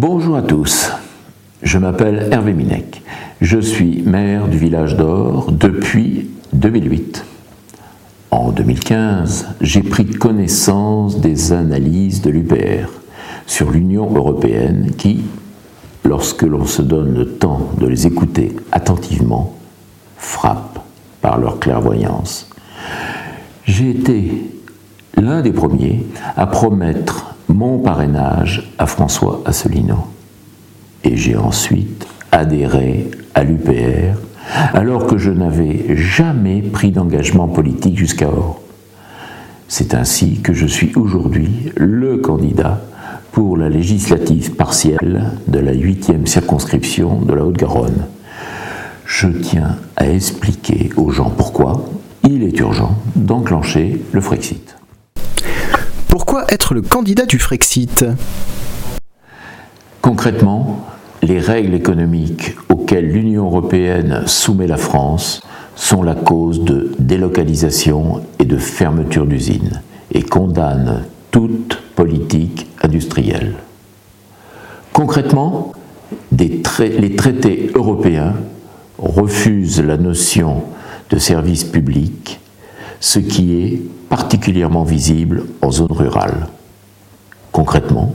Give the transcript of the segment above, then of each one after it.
Bonjour à tous, je m'appelle Hervé Minec. Je suis maire du village d'Or depuis 2008. En 2015, j'ai pris connaissance des analyses de l'UPR sur l'Union européenne qui, lorsque l'on se donne le temps de les écouter attentivement, frappent par leur clairvoyance. J'ai été l'un des premiers à promettre mon parrainage à François Asselineau. Et j'ai ensuite adhéré à l'UPR alors que je n'avais jamais pris d'engagement politique jusqu'alors. C'est ainsi que je suis aujourd'hui le candidat pour la législative partielle de la huitième circonscription de la Haute-Garonne. Je tiens à expliquer aux gens pourquoi il est urgent d'enclencher le Frexit. Pourquoi être le candidat du Frexit? Concrètement, les règles économiques auxquelles l'Union européenne soumet la France sont la cause de délocalisation et de fermeture d'usines et condamnent toute politique industrielle. Concrètement, les traités européens refusent la notion de service public, ce qui est particulièrement visible en zone rurale. Concrètement,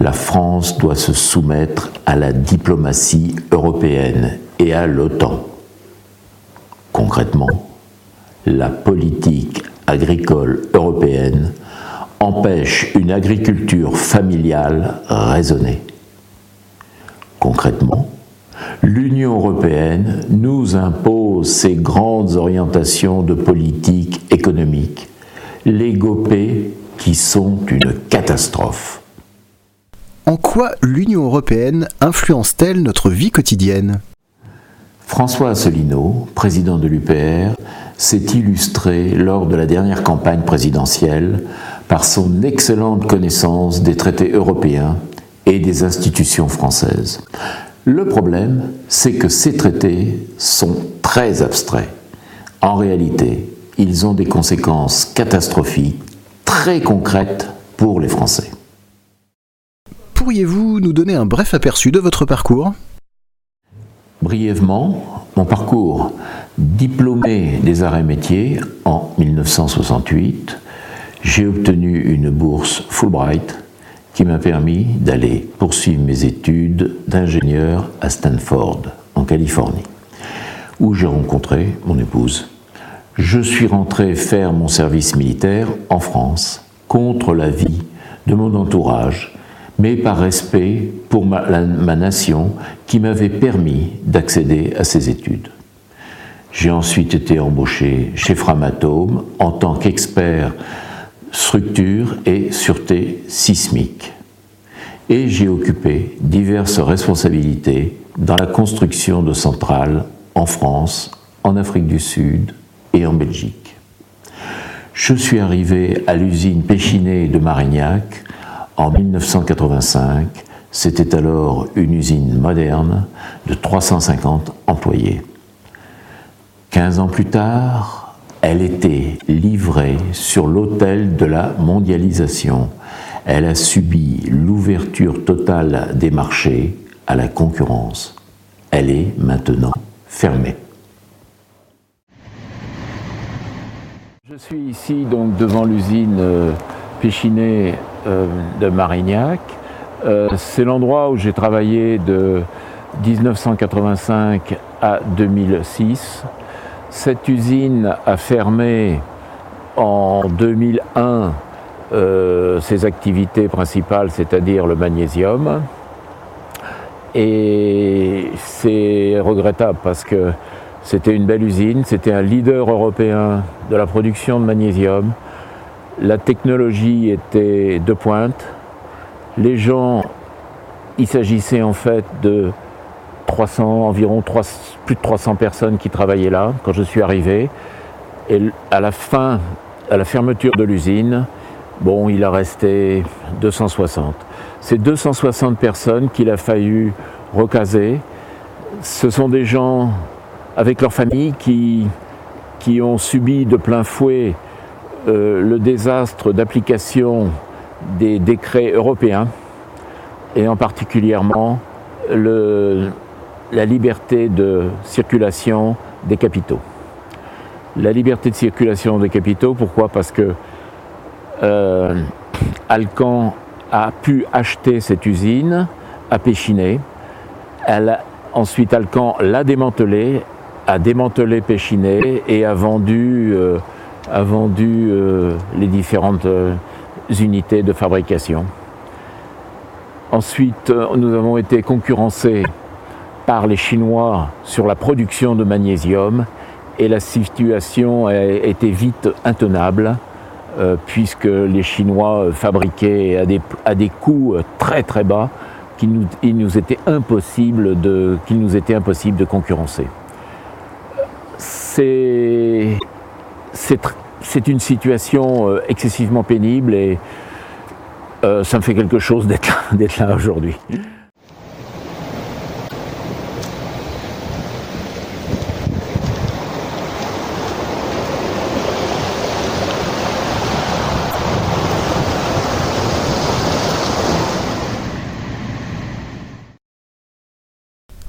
la France doit se soumettre à la diplomatie européenne et à l'OTAN. Concrètement, la politique agricole européenne empêche une agriculture familiale raisonnée. Concrètement, l'Union européenne nous impose ses grandes orientations de politique économique, les GOPÉ qui sont une catastrophe. En quoi l'Union européenne influence-t-elle notre vie quotidienne? François Asselineau, président de l'UPR, s'est illustré lors de la dernière campagne présidentielle par son excellente connaissance des traités européens et des institutions françaises. Le problème, c'est que ces traités sont très abstraits. En réalité, ils ont des conséquences catastrophiques très concrètes pour les Français pourriez-vous nous donner un bref aperçu de votre parcours? Brièvement, mon parcours. Diplômé des arts et métiers en 1968, j'ai obtenu une bourse Fulbright qui m'a permis d'aller poursuivre mes études d'ingénieur à Stanford, en Californie, où j'ai rencontré mon épouse. Je suis rentré faire mon service militaire en France contre l'avis de mon entourage mais par respect pour ma, nation qui m'avait permis d'accéder à ces études. J'ai ensuite été embauché chez Framatome en tant qu'expert structure et sûreté sismique. Et j'ai occupé diverses responsabilités dans la construction de centrales en France, en Afrique du Sud et en Belgique. Je suis arrivé à l'usine Péchinet de Marignac en 1985, c'était alors une usine moderne de 350 employés. 15 ans plus tard, elle était livrée sur l'autel de la mondialisation. Elle a subi l'ouverture totale des marchés à la concurrence. Elle est maintenant fermée. Je suis ici donc devant l'usine euh, Péchinet euh, de Marignac. Euh, c'est l'endroit où j'ai travaillé de 1985 à 2006. Cette usine a fermé en 2001 euh, ses activités principales, c'est-à-dire le magnésium. Et c'est regrettable parce que c'était une belle usine, c'était un leader européen de la production de magnésium. La technologie était de pointe. Les gens, il s'agissait en fait de 300, environ plus de 300 personnes qui travaillaient là quand je suis arrivé. Et à la fin, à la fermeture de l'usine, bon, il a resté 260. Ces 260 personnes qu'il a fallu recaser, ce sont des gens avec leur famille qui, ont subi de plein fouet euh, le désastre d'application des décrets européens et en particulièrement la liberté de circulation des capitaux. La liberté de circulation des capitaux, pourquoi? Parce que euh, Alcan a pu acheter cette usine à Péchiné. ensuite, Alcan l'a démantelée, a démantelé Péchiné et a vendu, euh, euh, les différentes unités de fabrication. Ensuite, nous avons été concurrencés par les Chinois sur la production de magnésium et la situation été vite intenable euh, puisque les Chinois fabriquaient à des, à des coûts très très bas qu'il nous, nous, était impossible de, qu'il nous était impossible de concurrencer. C'est, c'est, une situation euh, excessivement pénible et euh, ça me fait quelque chose d'être d'être là aujourd'hui.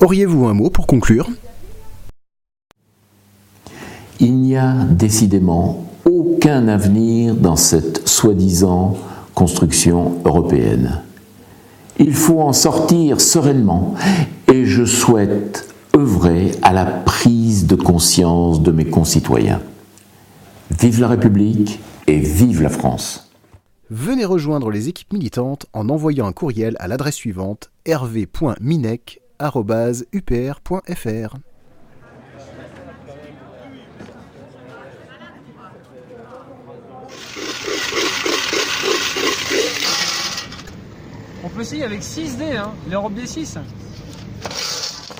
Auriez-vous un mot pour conclure? Il n'y a décidément aucun avenir dans cette soi-disant construction européenne. Il faut en sortir sereinement et je souhaite œuvrer à la prise de conscience de mes concitoyens. Vive la République et vive la France. Venez rejoindre les équipes militantes en envoyant un courriel à l'adresse suivante hervé.minec upr.fr. On peut essayer avec 6D, hein, l'Europe des 6.